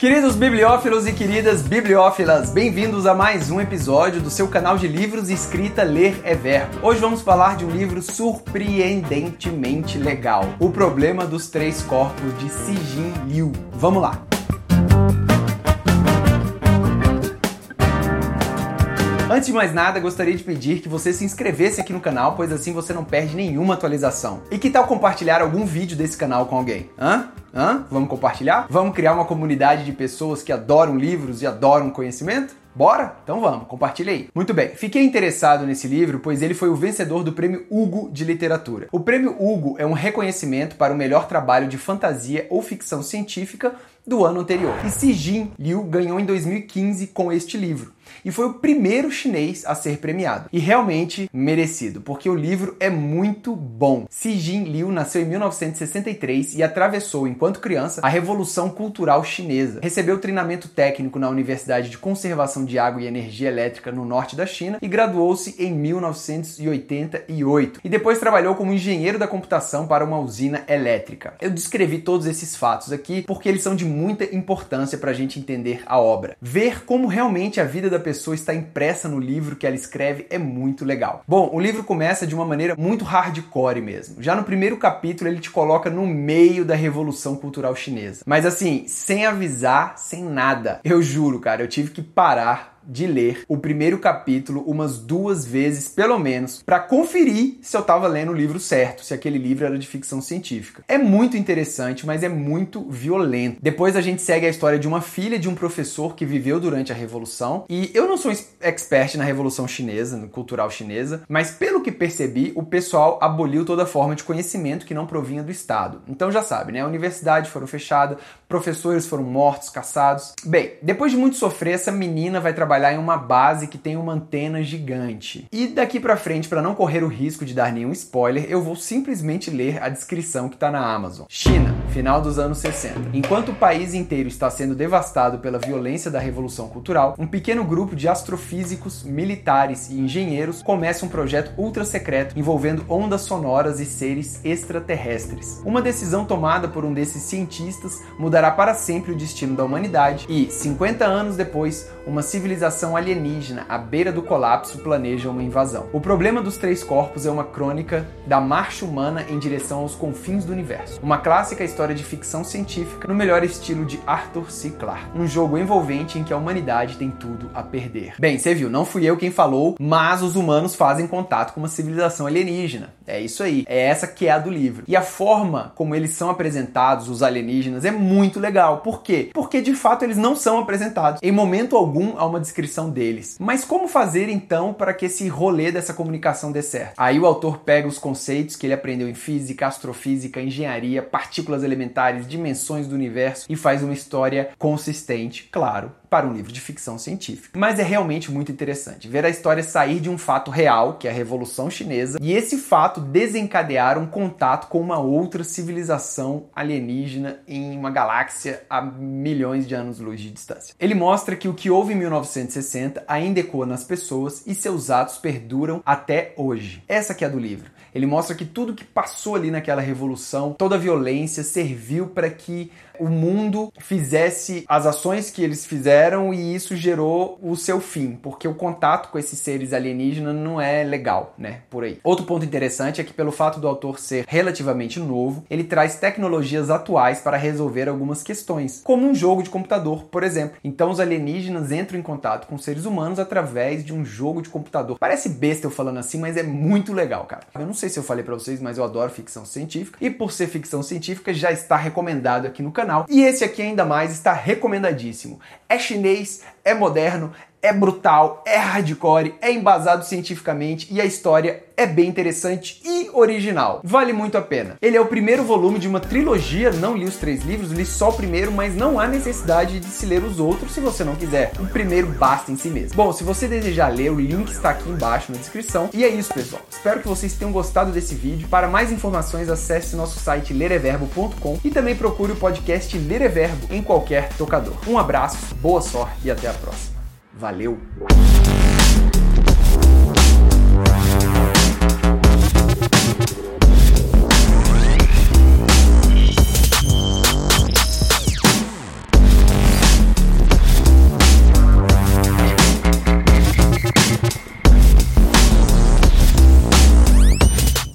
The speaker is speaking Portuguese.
Queridos bibliófilos e queridas bibliófilas, bem-vindos a mais um episódio do seu canal de livros escrita Ler é Verbo. Hoje vamos falar de um livro surpreendentemente legal, O Problema dos Três Corpos de Sijin Liu. Vamos lá! Antes de mais nada, gostaria de pedir que você se inscrevesse aqui no canal, pois assim você não perde nenhuma atualização. E que tal compartilhar algum vídeo desse canal com alguém? Hã? Hã? Vamos compartilhar? Vamos criar uma comunidade de pessoas que adoram livros e adoram conhecimento? Bora? Então vamos, compartilha aí. Muito bem, fiquei interessado nesse livro pois ele foi o vencedor do Prêmio Hugo de Literatura. O Prêmio Hugo é um reconhecimento para o melhor trabalho de fantasia ou ficção científica do ano anterior. E Si Jin Liu ganhou em 2015 com este livro e foi o primeiro chinês a ser premiado. E realmente merecido, porque o livro é muito bom. Si Jin Liu nasceu em 1963 e atravessou, enquanto criança, a Revolução Cultural Chinesa. Recebeu treinamento técnico na Universidade de Conservação de Água e Energia Elétrica no norte da China e graduou-se em 1988. E depois trabalhou como engenheiro da computação para uma usina elétrica. Eu descrevi todos esses fatos aqui porque eles são de muita importância para a gente entender a obra. Ver como realmente a vida da pessoa está impressa no livro que ela escreve é muito legal. Bom, o livro começa de uma maneira muito hardcore mesmo. Já no primeiro capítulo ele te coloca no meio da revolução cultural chinesa. Mas assim, sem avisar, sem nada. Eu juro, cara, eu tive que parar de ler o primeiro capítulo umas duas vezes, pelo menos, para conferir se eu estava lendo o livro certo, se aquele livro era de ficção científica. É muito interessante, mas é muito violento. Depois a gente segue a história de uma filha de um professor que viveu durante a Revolução, e eu não sou expert na Revolução Chinesa, no cultural chinesa, mas pelo que percebi, o pessoal aboliu toda forma de conhecimento que não provinha do Estado. Então já sabe, né? A universidade foram fechada, professores foram mortos, caçados. Bem, depois de muito sofrer, essa menina vai trabalhar trabalhar em uma base que tem uma antena gigante. E daqui para frente, para não correr o risco de dar nenhum spoiler, eu vou simplesmente ler a descrição que está na Amazon. China, final dos anos 60. Enquanto o país inteiro está sendo devastado pela violência da revolução cultural, um pequeno grupo de astrofísicos, militares e engenheiros começa um projeto ultra secreto envolvendo ondas sonoras e seres extraterrestres. Uma decisão tomada por um desses cientistas mudará para sempre o destino da humanidade e, 50 anos depois, uma civilização civilização alienígena à beira do colapso planeja uma invasão. O problema dos três corpos é uma crônica da marcha humana em direção aos confins do universo. Uma clássica história de ficção científica no melhor estilo de Arthur C. Clarke. Um jogo envolvente em que a humanidade tem tudo a perder. Bem, você viu, não fui eu quem falou, mas os humanos fazem contato com uma civilização alienígena. É isso aí. É essa que é a do livro. E a forma como eles são apresentados, os alienígenas, é muito legal. Por quê? Porque de fato eles não são apresentados. Em momento algum há uma descrição deles. Mas como fazer então para que esse rolê dessa comunicação dê certo? Aí o autor pega os conceitos que ele aprendeu em física, astrofísica, engenharia, partículas elementares, dimensões do universo e faz uma história consistente, claro, para um livro de ficção científica. Mas é realmente muito interessante ver a história sair de um fato real, que é a Revolução Chinesa, e esse fato desencadear um contato com uma outra civilização alienígena em uma galáxia a milhões de anos-luz de distância. Ele mostra que o que houve em 1960 ainda ecoa nas pessoas e seus atos perduram até hoje. Essa que é a do livro. Ele mostra que tudo que passou ali naquela revolução, toda a violência serviu para que o mundo fizesse as ações que eles fizeram e isso gerou o seu fim, porque o contato com esses seres alienígenas não é legal, né? Por aí. Outro ponto interessante é que, pelo fato do autor ser relativamente novo, ele traz tecnologias atuais para resolver algumas questões, como um jogo de computador, por exemplo. Então, os alienígenas entram em contato com seres humanos através de um jogo de computador. Parece besta eu falando assim, mas é muito legal, cara. Eu não sei se eu falei para vocês, mas eu adoro ficção científica e por ser ficção científica já está recomendado aqui no canal E esse aqui ainda mais está recomendadíssimo. É chinês, é moderno, é brutal, é hardcore, é embasado cientificamente e a história é bem interessante e original. Vale muito a pena. Ele é o primeiro volume de uma trilogia, não li os três livros, li só o primeiro, mas não há necessidade de se ler os outros se você não quiser. O primeiro basta em si mesmo. Bom, se você desejar ler, o link está aqui embaixo na descrição. E é isso, pessoal. Espero que vocês tenham gostado desse vídeo. Para mais informações, acesse nosso site lereverbo.com e também procure o podcast Lereverbo em qualquer tocador. Um abraço, boa sorte e até a próxima. Valeu!